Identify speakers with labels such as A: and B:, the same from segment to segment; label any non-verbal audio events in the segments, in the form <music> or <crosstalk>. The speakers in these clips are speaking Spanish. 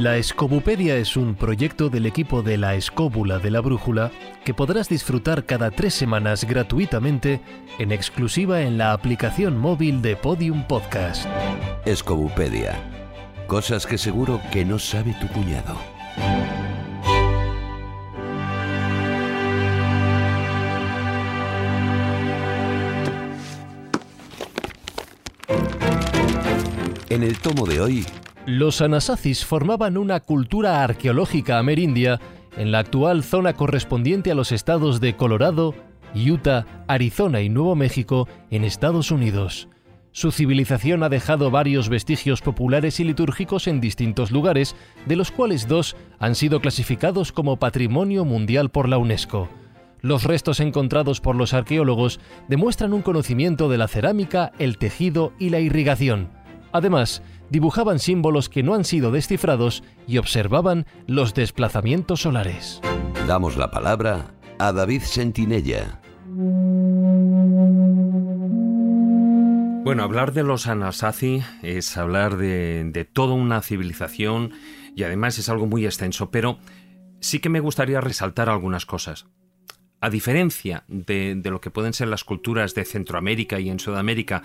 A: La Escobupedia es un proyecto del equipo de la Escóbula de la Brújula que podrás disfrutar cada tres semanas gratuitamente en exclusiva en la aplicación móvil de Podium Podcast.
B: Escobupedia. Cosas que seguro que no sabe tu cuñado. En el tomo de hoy,
A: Los Anasazis formaban una cultura arqueológica amerindia en la actual zona correspondiente a los estados de Colorado, Utah, Arizona y Nuevo México en Estados Unidos. Su civilización ha dejado varios vestigios populares y litúrgicos en distintos lugares, de los cuales dos han sido clasificados como Patrimonio Mundial por la UNESCO. Los restos encontrados por los arqueólogos demuestran un conocimiento de la cerámica, el tejido y la irrigación. Además, dibujaban símbolos que no han sido descifrados y observaban los desplazamientos solares.
B: damos la palabra a David Sentinella.
C: Bueno, hablar de los Anasazi es hablar de, de toda una civilización y además es algo muy extenso, pero sí que me gustaría resaltar algunas cosas. A diferencia de, lo que pueden ser las culturas de Centroamérica y en Sudamérica,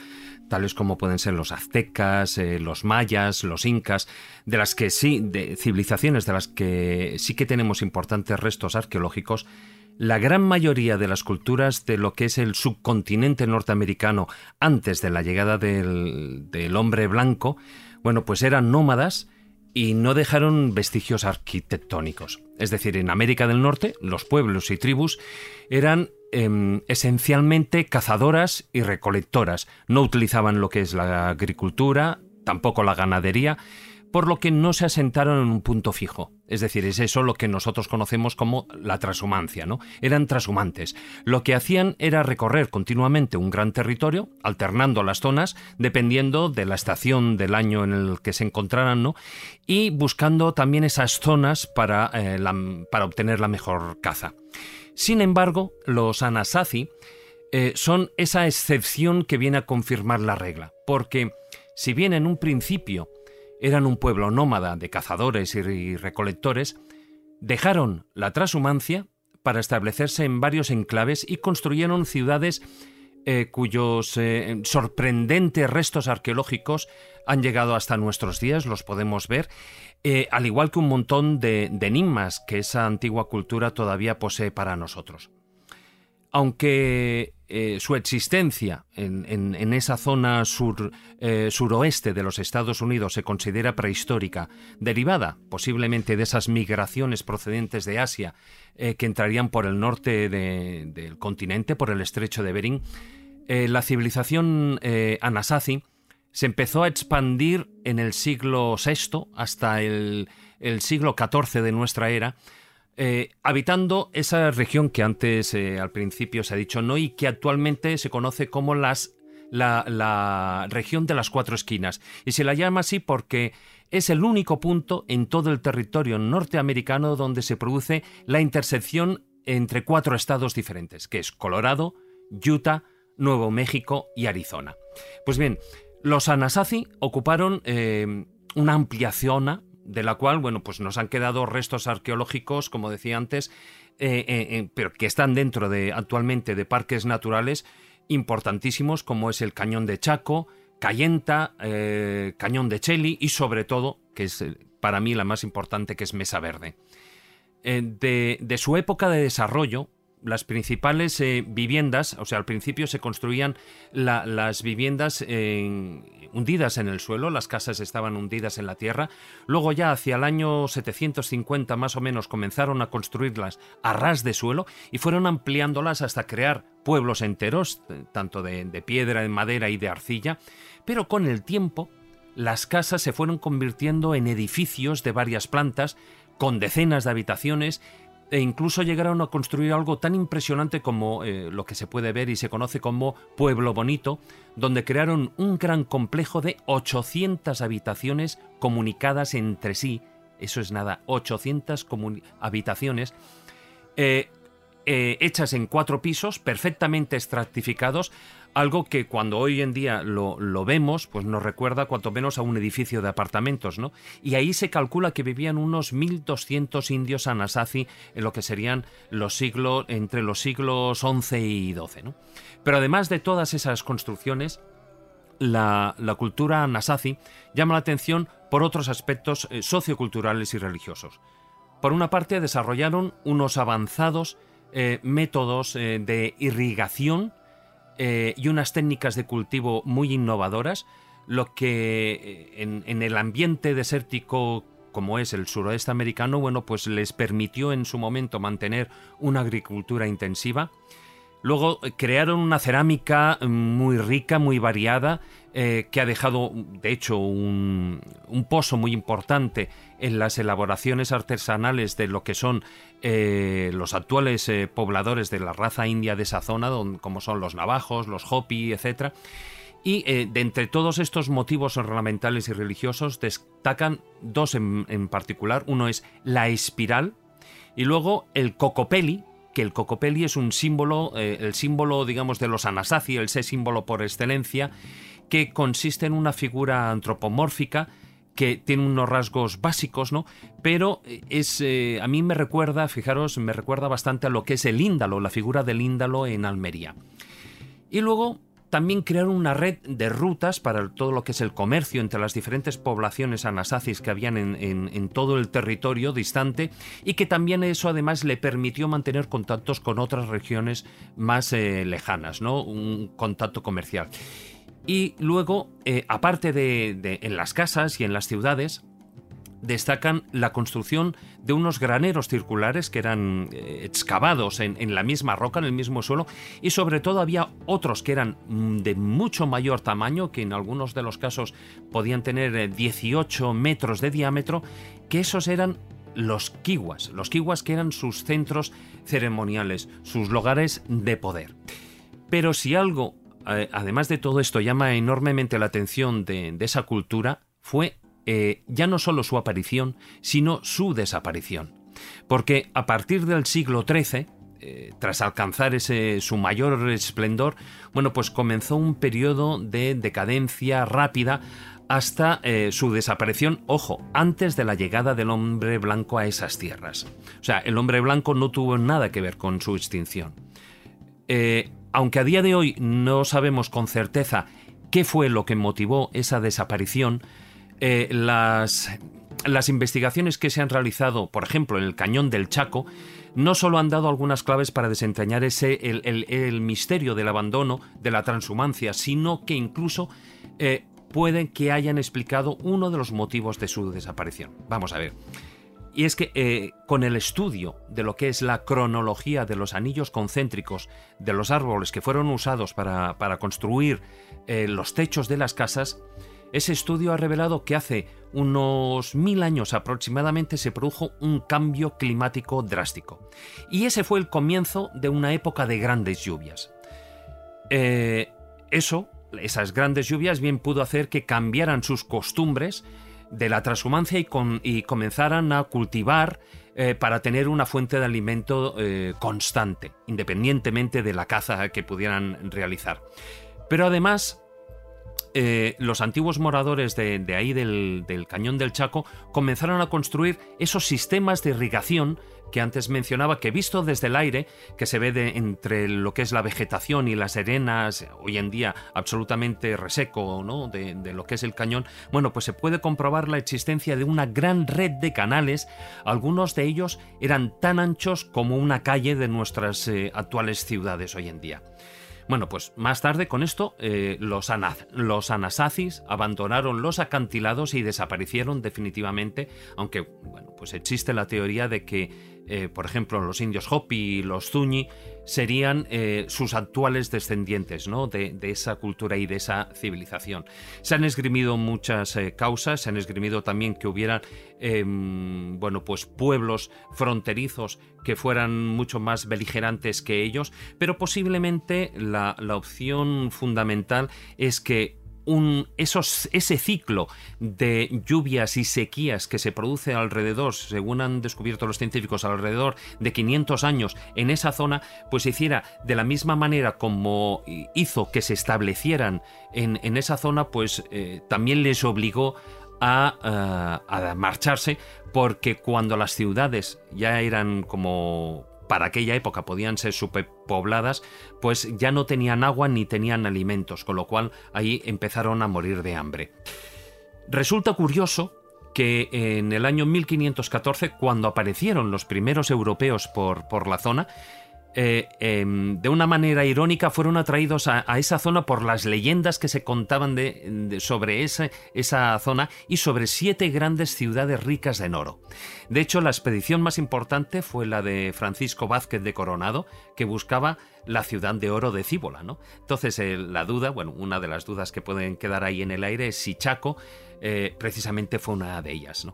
C: tales como pueden ser los aztecas, eh, los mayas, los incas, de las que sí, de civilizaciones de las que sí que tenemos importantes restos arqueológicos, la gran mayoría de las culturas de lo que es el subcontinente norteamericano antes de la llegada del, del hombre blanco, bueno, pues eran nómadas y no dejaron vestigios arquitectónicos. Es decir, en América del Norte, los pueblos y tribus eran em, esencialmente cazadoras y recolectoras. No utilizaban lo que es la agricultura, tampoco la ganadería, por lo que no se asentaron en un punto fijo. Es decir, es eso lo que nosotros conocemos como la transhumancia, ¿no? Eran transhumantes. Lo que hacían era recorrer continuamente un gran territorio, alternando las zonas, dependiendo de la estación del año en el que se encontraran, ¿no? Y buscando también esas zonas para, eh, para obtener la mejor caza. Sin embargo, los Anasazi eh, son esa excepción que viene a confirmar la regla, porque si bien en un principio eran un pueblo nómada de cazadores y recolectores, dejaron la transhumancia para establecerse en varios enclaves y construyeron ciudades eh, cuyos eh, sorprendentes restos arqueológicos han llegado hasta nuestros días, los podemos ver, eh, al igual que un montón de, de enigmas que esa antigua cultura todavía posee para nosotros. Aunque eh, su existencia en, esa zona sur, eh, de los Estados Unidos se considera prehistórica, derivada posiblemente de esas migraciones procedentes de Asia eh, que entrarían por el norte de- del continente, por el estrecho de Bering, la civilización Anasazi se empezó a expandir en el siglo VI hasta el, el siglo XIV de nuestra era, eh, habitando esa región que antes eh, al principio se ha dicho no y que actualmente se conoce como la región de las cuatro esquinas. Y se la llama así porque es el único punto en todo el territorio norteamericano donde se produce la intersección entre cuatro estados diferentes, que es Colorado, Utah, Nuevo México y Arizona. Pues bien, los Anasazi ocuparon eh, una amplia zona de la cual, bueno, pues nos han quedado restos arqueológicos, como decía antes, eh, eh, eh, pero que están dentro de actualmente de parques naturales importantísimos como es el Cañón de Chaco, Cayenta, Cañón de Cheli y sobre todo, que es para mí la más importante, que es Mesa Verde. De, de su época de desarrollo, las principales eh, viviendas, o sea, al principio se construían la- las viviendas en- hundidas en el suelo, las casas estaban hundidas en la tierra, luego ya hacia el año 750 más o menos comenzaron a construirlas a ras de suelo y fueron ampliándolas hasta crear pueblos enteros, eh, tanto de, de piedra, de madera y de arcilla, pero con el tiempo las casas se fueron convirtiendo en edificios de varias plantas, con decenas de habitaciones, e incluso llegaron a construir algo tan impresionante como eh, lo que se puede ver y se conoce como Pueblo Bonito, donde crearon un gran complejo de 800 habitaciones comunicadas entre sí. Eso es nada, 800 comuni- habitaciones eh, eh, hechas en cuatro pisos, perfectamente estratificados, algo que cuando hoy en día lo, vemos, pues nos recuerda cuanto menos a un edificio de apartamentos, ¿no? Y ahí se calcula que vivían unos 1.200 indios anasazi en lo que serían los siglos, entre los siglos XI y XII, ¿no? Pero además de todas esas construcciones, la, cultura anasazi llama la atención por otros aspectos eh, socioculturales y religiosos. Por una parte, desarrollaron unos avanzados eh, métodos eh, de irrigación eh, y unas técnicas de cultivo muy innovadoras, lo que en, en, el ambiente desértico como es el suroeste americano, bueno, pues les permitió en su momento mantener una agricultura intensiva Luego eh, crearon una cerámica mm, muy rica, muy variada, eh, que ha dejado, de hecho, un, pozo muy importante en las elaboraciones artesanales de lo que son eh, los actuales pobladores de la raza india de esa zona, como son los navajos, los hopi, etc. Y de entre todos estos motivos ornamentales y religiosos destacan dos en, en particular. Uno es la espiral y luego el cocopeli, que el cocopelli es un símbolo, eh, el símbolo, digamos, de los Anasazi, el sé símbolo por excelencia, que consiste en una figura antropomórfica que tiene unos rasgos básicos, ¿no? Pero es, eh, a mí me recuerda, fijaros, me recuerda bastante a lo que es el índalo, la figura del índalo en Almería. Y luego también crearon una red de rutas para todo lo que es el comercio entre las diferentes poblaciones anasacis que habían en, todo el territorio distante y que también eso además le permitió mantener contactos con otras regiones más eh, lejanas, ¿no? Un contacto comercial. Y luego, eh, aparte de en las casas y en las ciudades, destacan la construcción de unos graneros circulares que eran eh, excavados en, la misma roca, en el mismo suelo, y sobre todo había otros que eran mm, de mucho mayor tamaño, que en algunos de los casos podían tener 18 eh, metros de diámetro, que esos eran los kiwas, los kiwas que eran sus centros ceremoniales, sus lugares de poder. Pero si algo, eh, además de todo esto, llama enormemente la atención de esa cultura, fue eh, ya no solo su aparición, sino su desaparición. Porque a partir del siglo XIII, eh, tras alcanzar ese, su mayor esplendor, bueno, pues comenzó un periodo de decadencia rápida hasta eh, su desaparición, ojo, antes de la llegada del hombre blanco a esas tierras. O sea, el hombre blanco no tuvo nada que ver con su extinción. aunque a día de hoy no sabemos con certeza qué fue lo que motivó esa desaparición, eh, las, las investigaciones que se han realizado, por ejemplo, en el cañón del Chaco, no solo han dado algunas claves para desentrañar ese, el, misterio del abandono, de la transhumancia, sino que incluso eh, pueden que hayan explicado uno de los motivos de su desaparición. Vamos a ver. Y es que eh, con el estudio de lo que es la cronología de los anillos concéntricos de los árboles que fueron usados para, construir los techos de las casas, ese estudio ha revelado que hace unos mil años aproximadamente se produjo un cambio climático drástico. Y ese fue el comienzo de una época de grandes lluvias. Eh, eso, esas grandes lluvias, bien pudo hacer que cambiaran sus costumbres de la transhumancia y, comenzaran a cultivar eh, para tener una fuente de alimento eh, constante, independientemente de la caza que pudieran realizar. Pero además, eh, los antiguos moradores de, ahí del, cañón del Chaco comenzaron a construir esos sistemas de irrigación que antes mencionaba, que visto desde el aire, que se ve de, entre lo que es la vegetación y las arenas, hoy en día absolutamente reseco ¿no? de, lo que es el cañón, bueno, pues se puede comprobar la existencia de una gran red de canales, algunos de ellos eran tan anchos como una calle de nuestras eh, actuales ciudades hoy en día. Bueno, pues más tarde con esto eh, los, los anasazis abandonaron los acantilados y desaparecieron definitivamente, aunque bueno, pues existe la teoría de que eh, por ejemplo, los indios Hopi y los Zuñi, serían eh, sus actuales descendientes ¿no? de, esa cultura y de esa civilización. Se han esgrimido muchas eh, causas, se han esgrimido también que hubieran em, bueno, pues pueblos fronterizos que fueran mucho más beligerantes que ellos, pero posiblemente la opción fundamental es que un, esos, ese ciclo de lluvias y sequías que se produce alrededor, según han descubierto los científicos, alrededor de 500 años en esa zona, pues se hiciera de la misma manera como hizo que se establecieran en, en esa zona, pues eh, también les obligó a, a marcharse porque cuando las ciudades ya eran como para aquella época podían ser superpobladas, pues ya no tenían agua ni tenían alimentos, con lo cual ahí empezaron a morir de hambre. Resulta curioso que en el año 1514, cuando aparecieron los primeros europeos por, por la zona, eh, em, de una manera irónica fueron atraídos a, esa zona por las leyendas que se contaban de, sobre esa, esa, zona y sobre siete grandes ciudades ricas en oro. De hecho, la expedición más importante fue la de Francisco Vázquez de Coronado, que buscaba la ciudad de oro de Cíbola. ¿no? Entonces, eh, la duda, bueno, una de las dudas que pueden quedar ahí en el aire es si Chaco eh, precisamente fue una de ellas.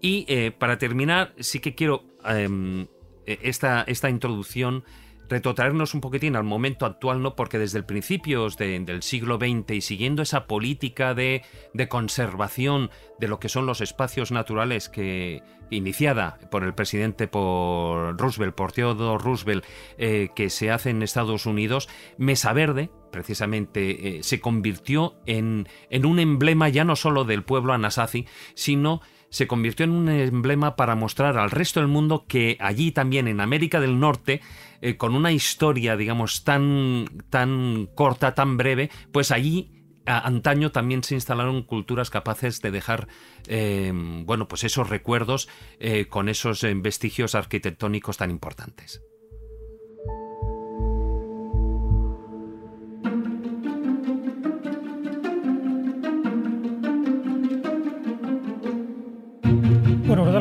C: Y para terminar, sí que quiero em, esta, esta introducción retrotraernos un poquitín al momento actual, ¿no? Porque desde el principio del siglo XX y siguiendo esa política de, conservación de lo que son los espacios naturales que iniciada por el presidente por Roosevelt, por Theodore Roosevelt, eh, que se hace en Estados Unidos, Mesa Verde, precisamente, eh, se convirtió en, en un emblema ya no solo del pueblo anasazi, sino se convirtió en un emblema para mostrar al resto del mundo que allí también en América del Norte, eh, con una historia, digamos, tan, tan corta, tan breve, pues allí antaño también se instalaron culturas capaces de dejar eh, bueno pues esos recuerdos eh, con esos vestigios arquitectónicos tan importantes.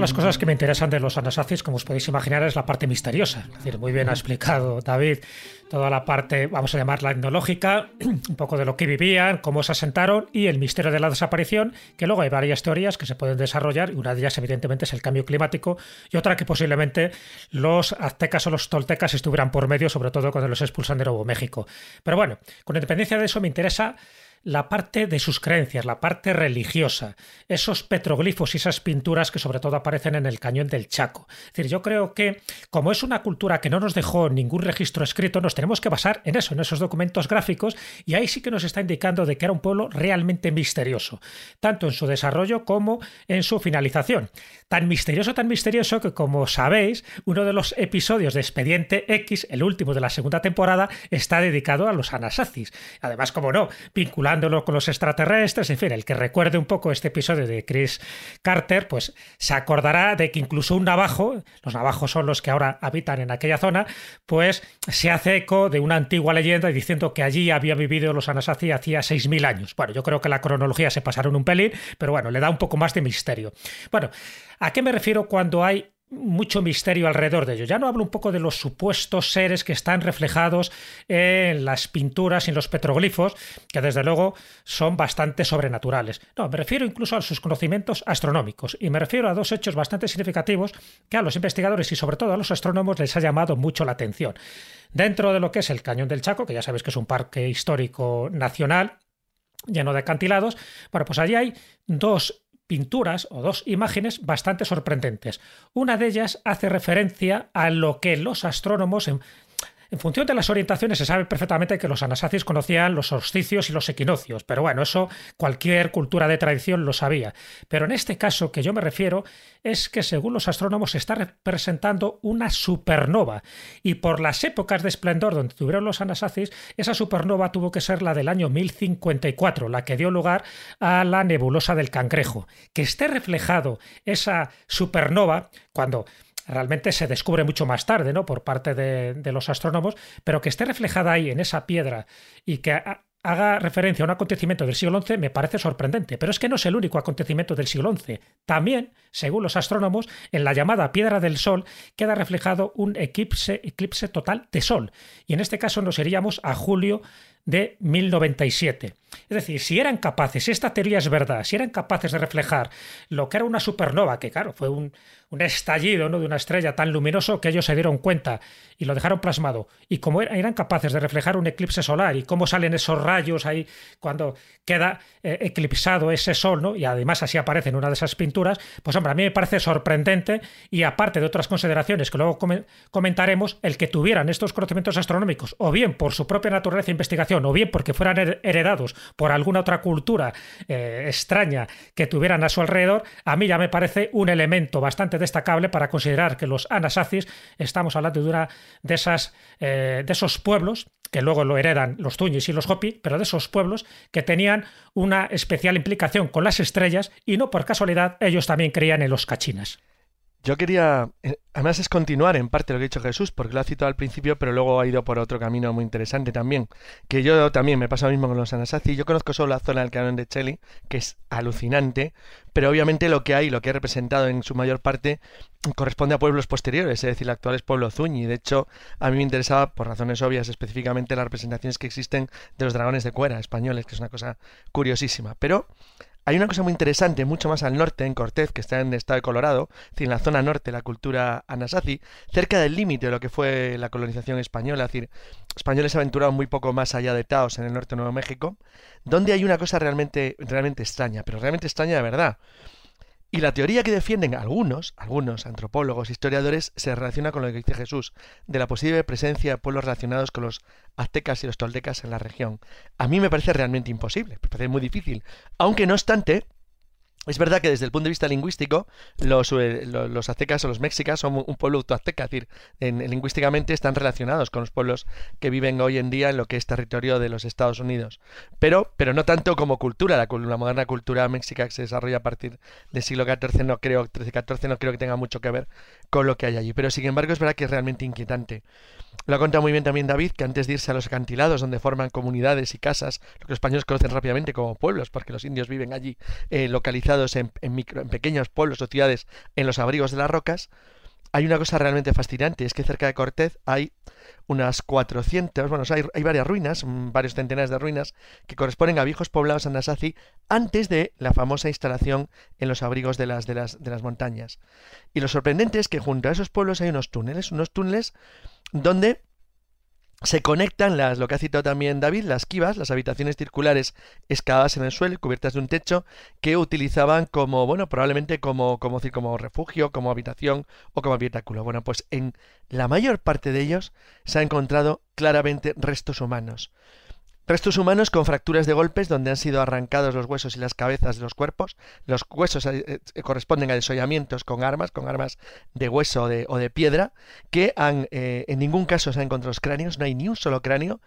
D: De las cosas que me interesan de los anasazis, como os podéis imaginar, es la parte misteriosa. Es decir, muy bien ha explicado David toda la parte, vamos a llamarla etnológica, <clears throat> un poco de lo que vivían, cómo se asentaron y el misterio de la desaparición, que luego hay varias teorías que se pueden desarrollar y una de ellas evidentemente es el cambio climático y otra que posiblemente los aztecas o los toltecas estuvieran por medio, sobre todo cuando los expulsan de Nuevo México. Pero bueno, con independencia de eso me interesa la parte de sus creencias, la parte religiosa, esos petroglifos y esas pinturas que sobre todo aparecen en el cañón del Chaco. Es decir, yo creo que como es una cultura que no nos dejó ningún registro escrito, nos tenemos que basar en eso, en esos documentos gráficos, y ahí sí que nos está indicando de que era un pueblo realmente misterioso, tanto en su desarrollo como en su finalización. Tan misterioso, tan misterioso que como sabéis, uno de los episodios de Expediente X, el último de la segunda temporada, está dedicado a los Anasazis. Además, como no, vinculado con los extraterrestres, en fin, el que recuerde un poco este episodio de Chris Carter, pues se acordará de que incluso un navajo, los navajos son los que ahora habitan en aquella zona, pues se hace eco de una antigua leyenda diciendo que allí había vivido los Anasazi hacía 6.000 años. Bueno, yo creo que la cronología se pasaron un pelín, pero bueno, le da un poco más de misterio. Bueno, ¿a qué me refiero cuando hay mucho misterio alrededor de ello. Ya no hablo un poco de los supuestos seres que están reflejados en las pinturas y en los petroglifos, que desde luego son bastante sobrenaturales. No, me refiero incluso a sus conocimientos astronómicos y me refiero a dos hechos bastante significativos que a los investigadores y sobre todo a los astrónomos les ha llamado mucho la atención. Dentro de lo que es el Cañón del Chaco, que ya sabéis que es un parque histórico nacional, lleno de acantilados, bueno, pues allí hay dos pinturas o dos imágenes bastante sorprendentes. Una de ellas hace referencia a lo que los astrónomos en función de las orientaciones se sabe perfectamente que los anasacis conocían los solsticios y los equinoccios, pero bueno, eso cualquier cultura de tradición lo sabía. Pero en este caso que yo me refiero es que según los astrónomos se está representando una supernova y por las épocas de esplendor donde tuvieron los anasacis, esa supernova tuvo que ser la del año 1054, la que dio lugar a la nebulosa del Cangrejo. Que esté reflejado esa supernova cuando realmente se descubre mucho más tarde, ¿no? Por parte de, los astrónomos, pero que esté reflejada ahí en esa piedra y que haga referencia a un acontecimiento del siglo XI me parece sorprendente, pero es que no es el único acontecimiento del siglo XI. También, según los astrónomos, en la llamada piedra del Sol queda reflejado un eclipse, eclipse total de Sol. Y en este caso nos iríamos a julio de 1097. Es decir, si eran capaces, si esta teoría es verdad, si eran capaces de reflejar lo que era una supernova, que claro, fue un, estallido ¿no? de una estrella tan luminoso que ellos se dieron cuenta y lo dejaron plasmado, y como eran capaces de reflejar un eclipse solar y cómo salen esos rayos ahí cuando queda eh, eclipsado ese sol, ¿no? y además así aparece en una de esas pinturas, pues hombre, a mí me parece sorprendente y aparte de otras consideraciones que luego comentaremos, el que tuvieran estos conocimientos astronómicos, o bien por su propia naturaleza e investigación, o bien porque fueran heredados por alguna otra cultura eh, extraña que tuvieran a su alrededor, a mí ya me parece un elemento bastante destacable para considerar que los Anasazis, estamos hablando de una de esas eh, de esos pueblos que luego lo heredan los Tuñis y los Hopi, pero de esos pueblos que tenían una especial implicación con las estrellas y no por casualidad ellos también creían en los cachinas.
E: Yo quería, eh, además es continuar en parte lo que ha dicho Jesús, porque lo ha citado al principio, pero luego ha ido por otro camino muy interesante también, que yo también me pasa lo mismo con los Anasazi. Yo conozco solo la zona del canon de Cheli, que es alucinante, pero obviamente lo que hay, lo que ha representado en su mayor parte, corresponde a pueblos posteriores, es decir, el actual es pueblo Zuñi. De hecho, a mí me interesaba, por razones obvias, específicamente las representaciones que existen de los dragones de cuera españoles, que es una cosa curiosísima. Pero hay una cosa muy interesante, mucho más al norte, en Cortez, que está en el estado de Colorado, en la zona norte, la cultura anasazi, cerca del límite de lo que fue la colonización española, es decir, españoles aventuraron muy poco más allá de Taos, en el norte de Nuevo México, donde hay una cosa realmente, realmente extraña, pero realmente extraña de verdad. Y la teoría que defienden algunos, algunos antropólogos, historiadores, se relaciona con lo que dice Jesús, de la posible presencia de pueblos relacionados con los aztecas y los toltecas en la región. A mí me parece realmente imposible, me parece muy difícil. Aunque no obstante, es verdad que desde el punto de vista lingüístico, los, eh, los, aztecas o los mexicas son un pueblo autoazteca, es decir, en, lingüísticamente están relacionados con los pueblos que viven hoy en día en lo que es territorio de los Estados Unidos. Pero, pero no tanto como cultura, la, la moderna cultura mexica que se desarrolla a partir del siglo XIV, no creo, XIII, no creo que tenga mucho que ver con lo que hay allí. Pero sin embargo es verdad que es realmente inquietante. Lo ha contado muy bien también David, que antes de irse a los acantilados, donde forman comunidades y casas, lo que los españoles conocen rápidamente como pueblos, porque los indios viven allí eh, localizados en, pequeños pueblos o ciudades en los abrigos de las rocas, hay una cosa realmente fascinante, es que cerca de Cortez hay unas 400, bueno, hay, hay, varias ruinas, mm, varios centenares de ruinas, que corresponden a viejos poblados anasazi antes de la famosa instalación en los abrigos de las, de las, de las montañas. Y lo sorprendente es que junto a esos pueblos hay unos túneles, unos túneles donde se conectan las, lo que ha citado también David, las kivas, las habitaciones circulares excavadas en el suelo cubiertas de un techo que utilizaban como, bueno, probablemente como, como, como refugio, como habitación o como habitáculo. Bueno, pues en la mayor parte de ellos se ha encontrado claramente restos humanos. Restos humanos con fracturas de golpes donde han sido arrancados los huesos y las cabezas de los cuerpos. Los huesos eh, eh, corresponden a desollamientos con armas, con armas de hueso o de, piedra, que han, eh, en ningún caso se han encontrado los cráneos, no hay ni un solo cráneo,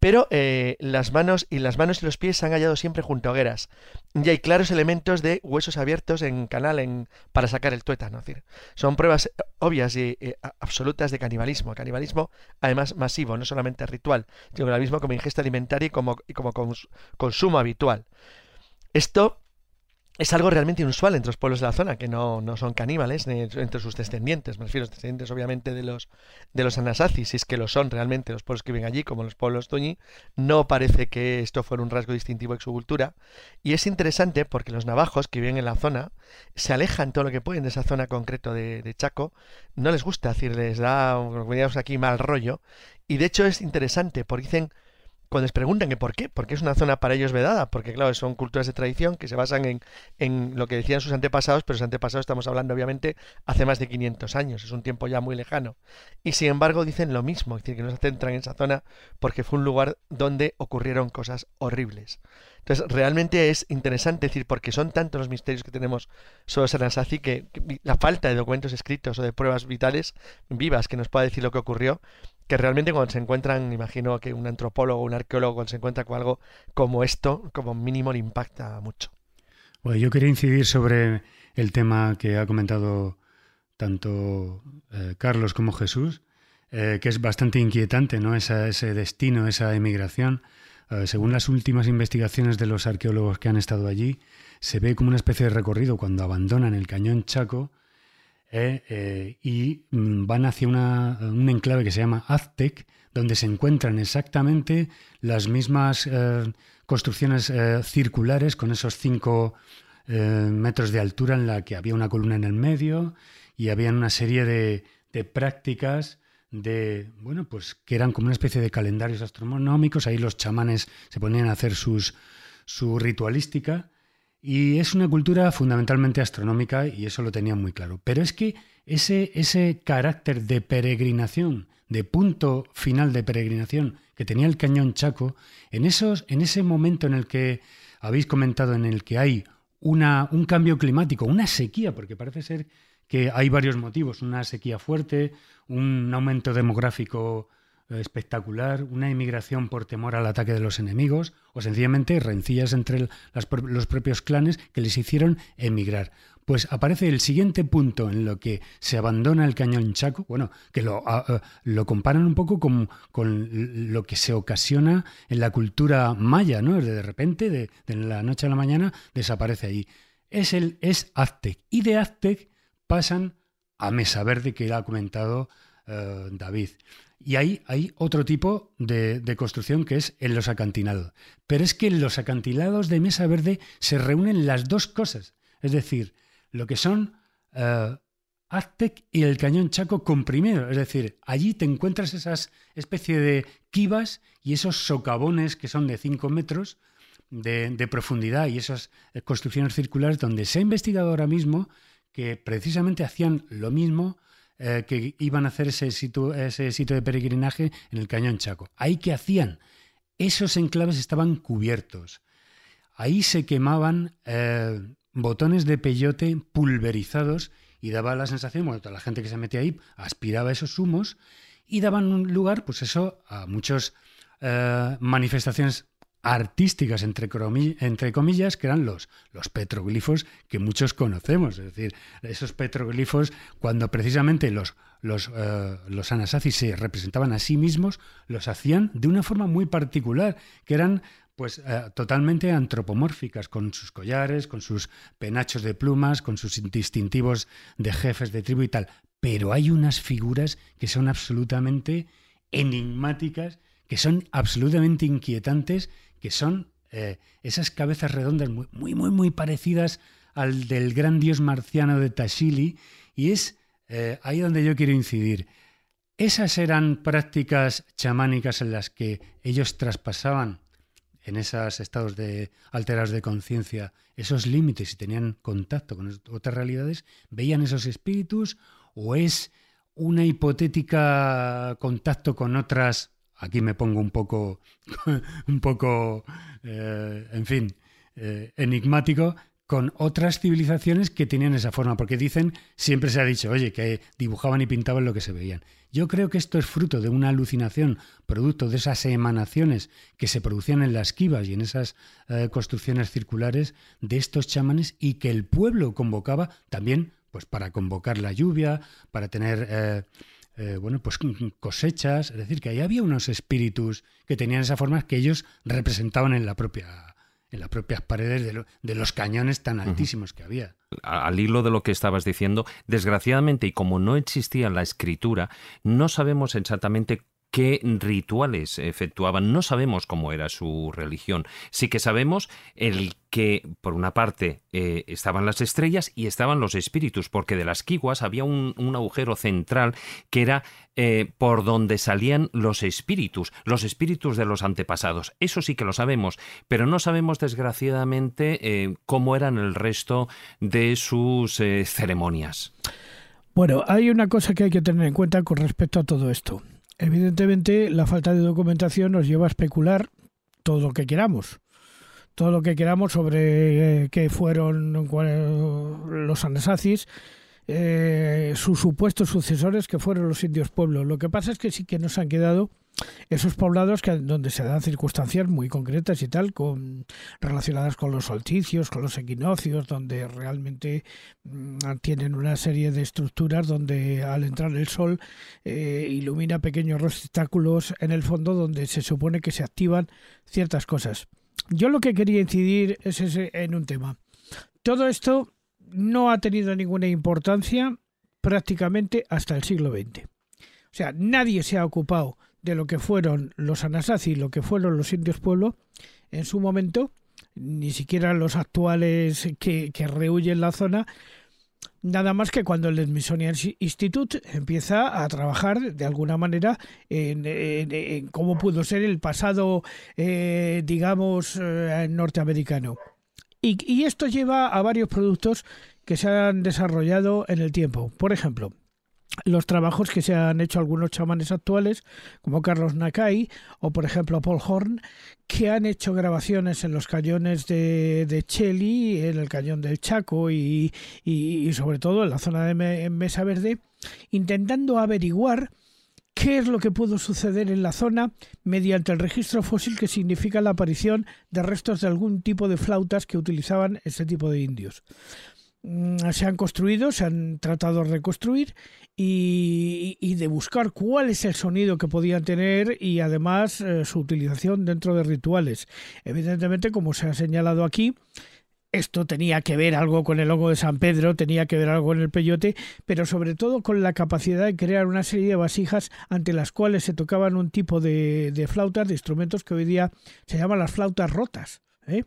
E: pero eh, las manos y las manos y los pies se han hallado siempre junto a hogueras. Y hay claros elementos de huesos abiertos en canal en, para sacar el tuétano. Es decir, son pruebas obvias y eh, absolutas de canibalismo. Canibalismo, además, masivo, no solamente ritual, sino canibalismo como ingesta alimentaria y como, y como consumo habitual. Esto es algo realmente inusual entre los pueblos de la zona, que no, no son caníbales, entre sus descendientes, me refiero a los descendientes obviamente de los, de los Anasazi, si es que lo son realmente los pueblos que viven allí, como los pueblos Tuñi, no parece que esto fuera un rasgo distintivo de su cultura. Y es interesante porque los navajos que viven en la zona se alejan todo lo que pueden de esa zona concreto de, de Chaco, no les gusta, decir, les da, como aquí, mal rollo. Y de hecho es interesante porque dicen cuando les preguntan que por qué, porque es una zona para ellos vedada, porque claro, son culturas de tradición que se basan en, en, lo que decían sus antepasados, pero sus antepasados estamos hablando obviamente hace más de 500 años, es un tiempo ya muy lejano. Y sin embargo dicen lo mismo, es decir, que no se centran en esa zona porque fue un lugar donde ocurrieron cosas horribles. Entonces, realmente es interesante decir, porque son tantos los misterios que tenemos sobre Sarasati que, que la falta de documentos escritos o de pruebas vitales vivas que nos pueda decir lo que ocurrió, que realmente cuando se encuentran, imagino que un antropólogo un arqueólogo cuando se encuentra con algo como esto, como mínimo le impacta mucho.
F: Bueno, yo quería incidir sobre el tema que ha comentado tanto eh, Carlos como Jesús, eh, que es bastante inquietante, ¿no? ese destino, esa emigración. Eh, según las últimas investigaciones de los arqueólogos que han estado allí, se ve como una especie de recorrido cuando abandonan el cañón Chaco y mm, van hacia una, un enclave que se llama Aztec, donde se encuentran exactamente las mismas construcciones circulares con esos cinco metros de altura en la que había una columna en el medio y había una serie de, de prácticas de, bueno, pues que eran como una especie de calendarios astronómicos, ahí los chamanes se ponían a hacer sus, su ritualística, y es una cultura fundamentalmente astronómica y eso lo tenían muy claro. Pero es que ese, ese carácter de peregrinación, de punto final de peregrinación que tenía el cañón Chaco, en, esos, en ese momento en el que habéis comentado, en el que hay una, un cambio climático, una sequía, porque parece ser que hay varios motivos, una sequía fuerte, un aumento demográfico espectacular, una inmigración por temor al ataque de los enemigos o sencillamente rencillas entre los propios clanes que les hicieron emigrar. Pues aparece el siguiente punto en lo que se abandona el cañón Chaco, bueno, que lo, lo comparan un poco con, con, lo que se ocasiona en la cultura maya, ¿no? De repente, de, de la noche a la mañana, desaparece ahí. Es, el, es Aztec. Y de Aztec pasan a Mesa Verde, que ha comentado eh, David. Y ahí hay otro tipo de, construcción que es en los acantilados. Pero es que en los acantilados de Mesa Verde se reúnen las dos cosas. Es decir, lo que son uh, Aztec y el Cañón Chaco comprimido. Es decir, allí te encuentras esas especie de kivas y esos socavones que son de 5 metros de profundidad y esas construcciones circulares donde se ha investigado ahora mismo que precisamente hacían lo mismo eh, que iban a hacer ese sitio, ese sitio de peregrinaje en el Cañón Chaco. Ahí que hacían, esos enclaves estaban cubiertos. Ahí se quemaban eh, botones de peyote pulverizados y daba la sensación, bueno, toda la gente que se metía ahí aspiraba esos humos y daban lugar, pues eso, a muchas eh, manifestaciones artísticas, entre, comillas, que eran los, los petroglifos que muchos conocemos. Es decir, esos petroglifos, cuando precisamente los, los, eh, los anasazis se representaban a sí mismos, los hacían de una forma muy particular, que eran pues eh, totalmente antropomórficas, con sus collares, con sus penachos de plumas, con sus distintivos de jefes de tribu y tal. Pero hay unas figuras que son absolutamente enigmáticas, que son absolutamente inquietantes que son eh, esas cabezas redondas muy, muy, muy, parecidas al del gran dios marciano de Tashili, y es eh, ahí donde yo quiero incidir. Esas eran prácticas chamánicas en las que ellos traspasaban en esos estados de alterados de conciencia esos límites y tenían contacto con otras realidades, veían esos espíritus o es una hipotética contacto con otras aquí me pongo un poco, <laughs> un poco, eh, en fin, eh, enigmático, con otras civilizaciones que tenían esa forma, porque dicen, siempre se ha dicho, oye, que dibujaban y pintaban lo que se veían. Yo creo que esto es fruto de una alucinación, producto de esas emanaciones que se producían en las quivas y en esas eh, construcciones circulares de estos chamanes y que el pueblo convocaba también pues para convocar la lluvia, para tener bueno, pues cosechas, es decir, que ahí había unos espíritus que tenían esa forma que ellos representaban en la propia en las propias paredes de, los cañones tan altísimos que había.
C: Al hilo de lo que estabas diciendo, desgraciadamente, y como no existía la escritura, no sabemos exactamente qué rituales efectuaban. No sabemos cómo era su religión. Sí que sabemos el que, por una parte, eh, estaban las estrellas y estaban los espíritus, porque de las quiguas había un, agujero central que era eh, por donde salían los espíritus, los espíritus de los antepasados. Eso sí que lo sabemos, pero no sabemos, desgraciadamente, eh, cómo eran el resto de sus ceremonias.
G: Bueno, hay una cosa que hay que tener en cuenta con respecto a todo esto. Evidentemente, la falta de documentación nos lleva a especular todo lo que queramos. Todo lo que queramos sobre eh, qué fueron los anasazis, eh, sus supuestos sucesores que fueron los indios pueblos. Lo que pasa es que sí que nos han quedado esos poblados que donde se dan circunstancias muy concretas y tal, con relacionadas con los solsticios, con los equinoccios, donde realmente mm, tienen una serie de estructuras donde al entrar el sol eh, ilumina pequeños receptáculos en el fondo donde se supone que se activan ciertas cosas. Yo lo que quería incidir es en un tema. Todo esto no ha tenido ninguna importancia prácticamente hasta el siglo XX. O sea, nadie se ha ocupado de lo que fueron los Anasazi, lo que fueron los indios pueblo en su momento, ni siquiera los actuales que, que rehuyen la zona, Nada más que cuando el Smithsonian Institute empieza a trabajar de alguna manera en, cómo pudo ser el pasado, eh, digamos, eh, norteamericano. Y, y esto lleva a varios productos que se han desarrollado en el tiempo. Por ejemplo, los trabajos que se han hecho algunos chamanes actuales, como Carlos Nakai o por ejemplo Paul Horn, que han hecho grabaciones en los cañones de, de Cheli, en el cañón del Chaco y, sobre todo en la zona de Mesa Verde, intentando averiguar qué es lo que pudo suceder en la zona mediante el registro fósil que significa la aparición de restos de algún tipo de flautas que utilizaban ese tipo de indios. Mm, se han construido, se han tratado de reconstruir y, de buscar cuál es el sonido que podían tener y además eh, su utilización dentro de rituales. Evidentemente, como se ha señalado aquí, esto tenía que ver algo con el hongo de San Pedro, tenía que ver algo con el peyote, pero sobre todo con la capacidad de crear una serie de vasijas ante las cuales se tocaban un tipo de, de flautas, de instrumentos que hoy día se llaman las flautas rotas. ¿eh?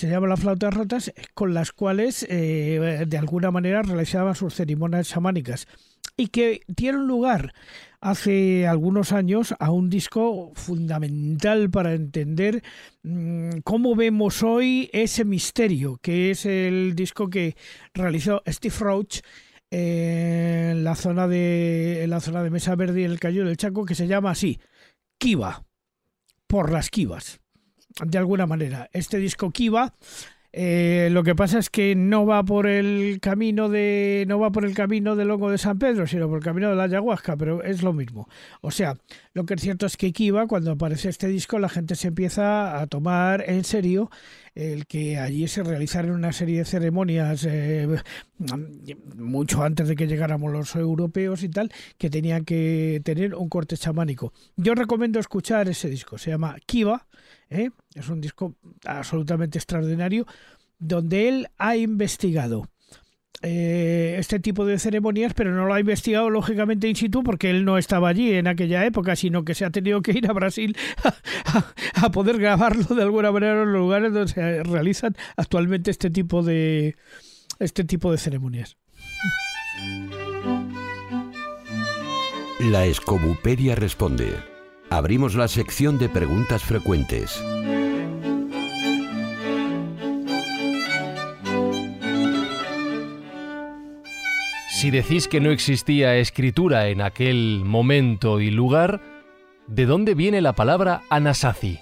G: Se llaman las flautas rotas, eh, con las cuales eh, de alguna manera realizaban sus ceremonias chamánicas y que tienen lugar hace algunos años a un disco fundamental para entender mm, cómo vemos hoy ese misterio, que es el disco que realizó Steve Roach en la zona de la zona de Mesa Verde y el Cayo del Chaco, que se llama así, Kiva, por las Kivas de alguna manera. Este disco Kiva eh, lo que pasa es que no va por el camino de no va por el camino del hongo de San Pedro, sino por el camino de la ayahuasca, pero es lo mismo. O sea, lo que es cierto es que Kiva, cuando aparece este disco, la gente se empieza a tomar en serio el que allí se realizaran una serie de ceremonias eh, mucho antes de que llegáramos los europeos y tal, que tenían que tener un corte chamánico. Yo recomiendo escuchar ese disco, se llama Kiva ¿eh? Es un disco absolutamente extraordinario donde él ha investigado eh, este tipo de ceremonias, pero no lo ha investigado lógicamente in situ porque él no estaba allí en aquella época, sino que se ha tenido que ir a Brasil <laughs> a, poder grabarlo de alguna manera en los lugares donde se realizan actualmente este tipo de este tipo de ceremonias.
B: La Escobupedia responde. Abrimos la sección de preguntas frecuentes.
A: Si decís que no existía escritura en aquel momento y lugar, ¿de dónde viene la palabra Anasazi?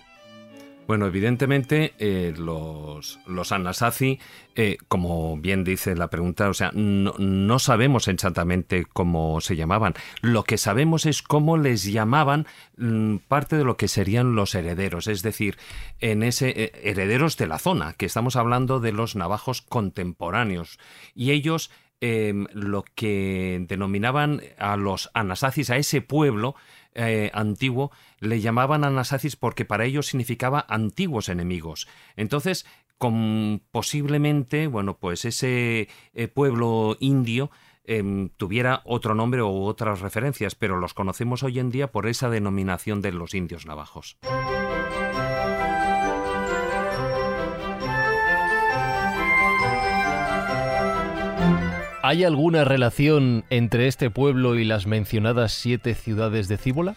C: Bueno, evidentemente eh, los, los Anasazi, eh, como bien dice la pregunta, o sea, no, sabemos exactamente cómo se llamaban. Lo que sabemos es cómo les llamaban mm, parte de lo que serían los herederos, es decir, en ese eh, herederos de la zona, que estamos hablando de los navajos contemporáneos. Y ellos em, lo que denominaban a los Anasazis, a ese pueblo, eh, antiguo le llamaban anasacis porque para ellos significaba antiguos enemigos. Entonces, posiblemente, bueno, pues ese eh, pueblo indio em, tuviera otro nombre u otras referencias, pero los conocemos hoy en día por esa denominación de los indios navajos.
A: ¿Hay alguna relación entre este pueblo y las mencionadas siete ciudades de Cíbola?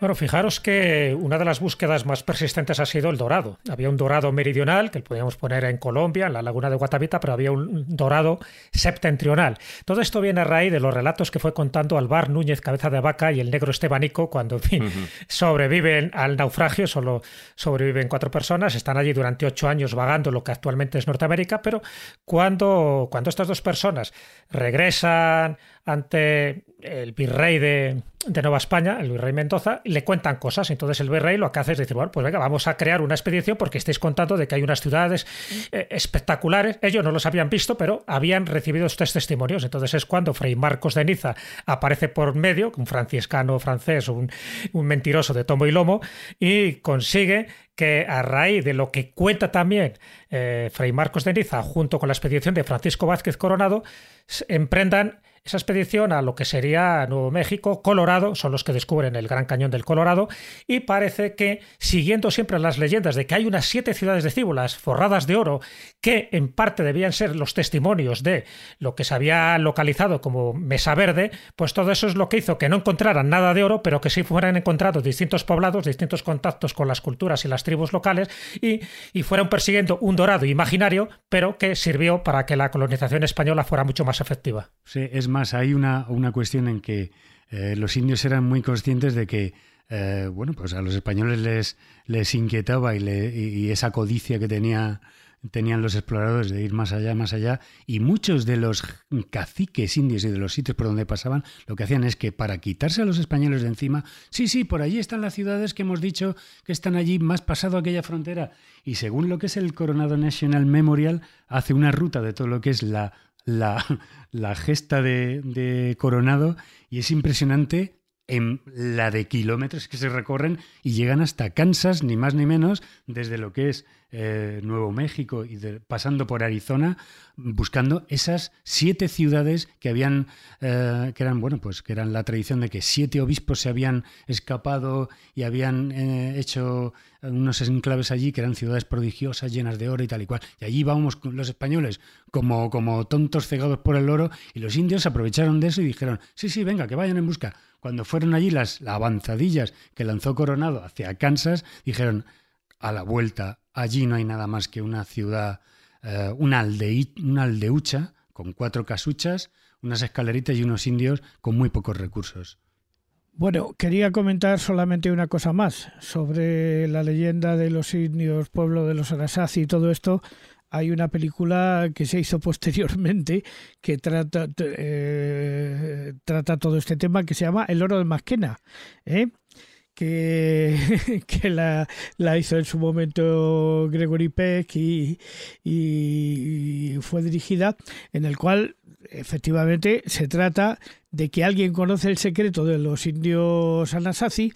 D: Bueno, fijaros que una de las búsquedas más persistentes ha sido el dorado. Había un dorado meridional, que podíamos poner en Colombia, en la laguna de Guatavita, pero había un dorado septentrional. Todo esto viene a raíz de los relatos que fue contando Alvar Núñez Cabeza de Vaca y el negro Estebanico cuando sobreviven al naufragio, solo sobreviven cuatro personas, están allí durante ocho años vagando lo que actualmente es Norteamérica, pero cuando, cuando estas dos personas regresan ante el virrey de, Nueva España, el virrey Mendoza, le cuentan cosas. Entonces el virrey lo que hace es decir, bueno, pues venga, vamos a crear una expedición porque estáis contando de que hay unas ciudades eh, espectaculares. Ellos no los habían visto, pero habían recibido estos testimonios. Entonces es cuando Fray Marcos de Niza aparece por medio, un franciscano francés, un, un mentiroso de tomo y lomo, y consigue que a raíz de lo que cuenta también eh, Fray Marcos de Niza junto con la expedición de Francisco Vázquez Coronado, emprendan esa expedición a lo que sería Nuevo México, Colorado, son los que descubren el Gran Cañón del Colorado, y parece que, siguiendo siempre las leyendas de que hay unas siete ciudades de cíbulas forradas de oro, que en parte debían ser los testimonios de lo que se había localizado como Mesa Verde, pues todo eso es lo que hizo que no encontraran nada de oro, pero que sí fueran encontrados distintos poblados, distintos contactos con las culturas y las tribus locales, y, y fueron persiguiendo un dorado imaginario, pero que sirvió para que la colonización española fuera mucho más efectiva.
F: Sí, es más, hay una, una cuestión en que eh, los indios eran muy conscientes de que eh, bueno, pues a los españoles les, les inquietaba y, y, esa codicia que tenía tenían los exploradores de ir más allá, más allá, y muchos de los caciques indios y de los sitios por donde pasaban, lo que hacían es que para quitarse a los españoles de encima, sí, sí, por allí están las ciudades que hemos dicho que están allí más pasado aquella frontera, y según lo que es el Coronado National Memorial, hace una ruta de todo lo que es la, la, <laughs> la gesta de, de Coronado, y es impresionante en la de kilómetros que se recorren y llegan hasta Kansas, ni más ni menos, desde lo que es eh, Nuevo México y pasando por Arizona, buscando esas siete ciudades que habían, eh, que eran, bueno, pues que eran la tradición de que siete obispos se habían escapado y habían eh, hecho unos enclaves allí que eran ciudades prodigiosas, llenas de oro y tal y cual. Y allí íbamos los españoles como, como tontos cegados por el oro y los indios aprovecharon de eso y dijeron, sí, sí, venga, que vayan en busca cuando fueron allí las, avanzadillas que lanzó Coronado hacia Kansas, dijeron, a la vuelta, allí no hay nada más que una ciudad, eh, una, una aldeucha con cuatro casuchas, unas escaleritas y unos indios con muy pocos recursos.
G: Bueno, quería comentar solamente una cosa más sobre la leyenda de los indios, pueblo de los Anasazi y todo esto hay una película que se hizo <laughs> posteriormente que trata, eh, trata todo este tema que se llama El oro de Masquena, ¿eh? que, <laughs> que la, hizo en su momento Gregory Peck y, y, fue dirigida, en el cual efectivamente se trata de que alguien conoce el secreto de los indios Anasazi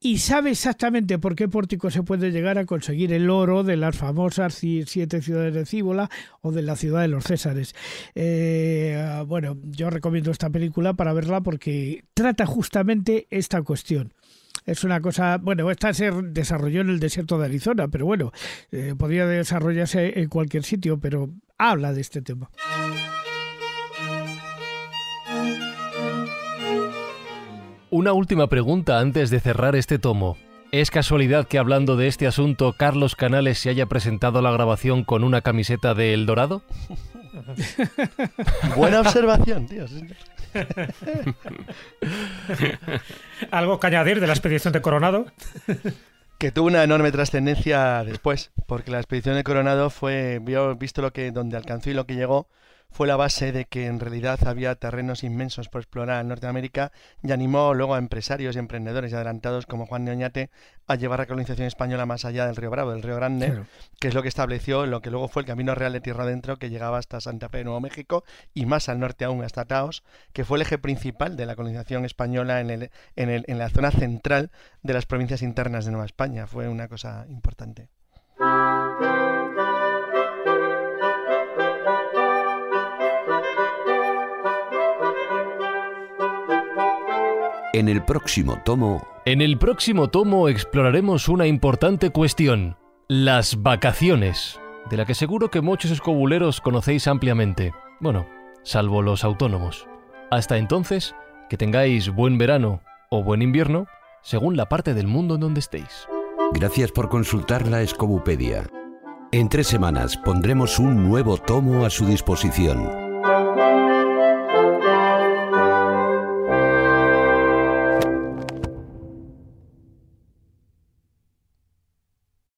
G: y sabe exactamente por qué pórtico se puede llegar a conseguir el oro de las famosas siete ciudades de Cíbola o de la ciudad de los Césares. Eh, bueno, yo recomiendo esta película para verla porque trata justamente esta cuestión. Es una cosa, bueno, esta se desarrolló en el desierto de Arizona, pero bueno, eh, podría desarrollarse en cualquier sitio, pero habla de este tema.
A: Una última pregunta antes de cerrar este tomo. ¿Es casualidad que hablando de este asunto Carlos Canales se haya presentado a la grabación con una camiseta de El Dorado? <laughs>
E: Buena observación, tío. <laughs>
D: ¿Algo que añadir de la expedición de Coronado? <laughs>
E: que tuvo una enorme trascendencia después, porque la expedición de Coronado fue, visto lo que donde alcanzó y lo que llegó, fue la base de que en realidad había terrenos inmensos por explorar en Norteamérica y animó luego a empresarios y emprendedores adelantados como Juan de Oñate a llevar la colonización española más allá del río Bravo, del río Grande, que es lo que estableció lo que luego fue el Camino Real de Tierra Adentro que llegaba hasta Santa Fe de Nuevo México y más al norte aún hasta Taos, que fue el eje principal de la colonización española en, el, en, el, en la zona central de las provincias internas de Nueva España. Fue una cosa importante.
B: En el próximo tomo...
A: En el próximo tomo exploraremos una importante cuestión, las vacaciones, de la que seguro que muchos escobuleros conocéis ampliamente. Bueno, salvo los autónomos. Hasta entonces, que tengáis buen verano o buen invierno, según la parte del mundo en donde estéis.
B: Gracias por consultar la Escobupedia. En tres semanas pondremos un nuevo tomo a su disposición.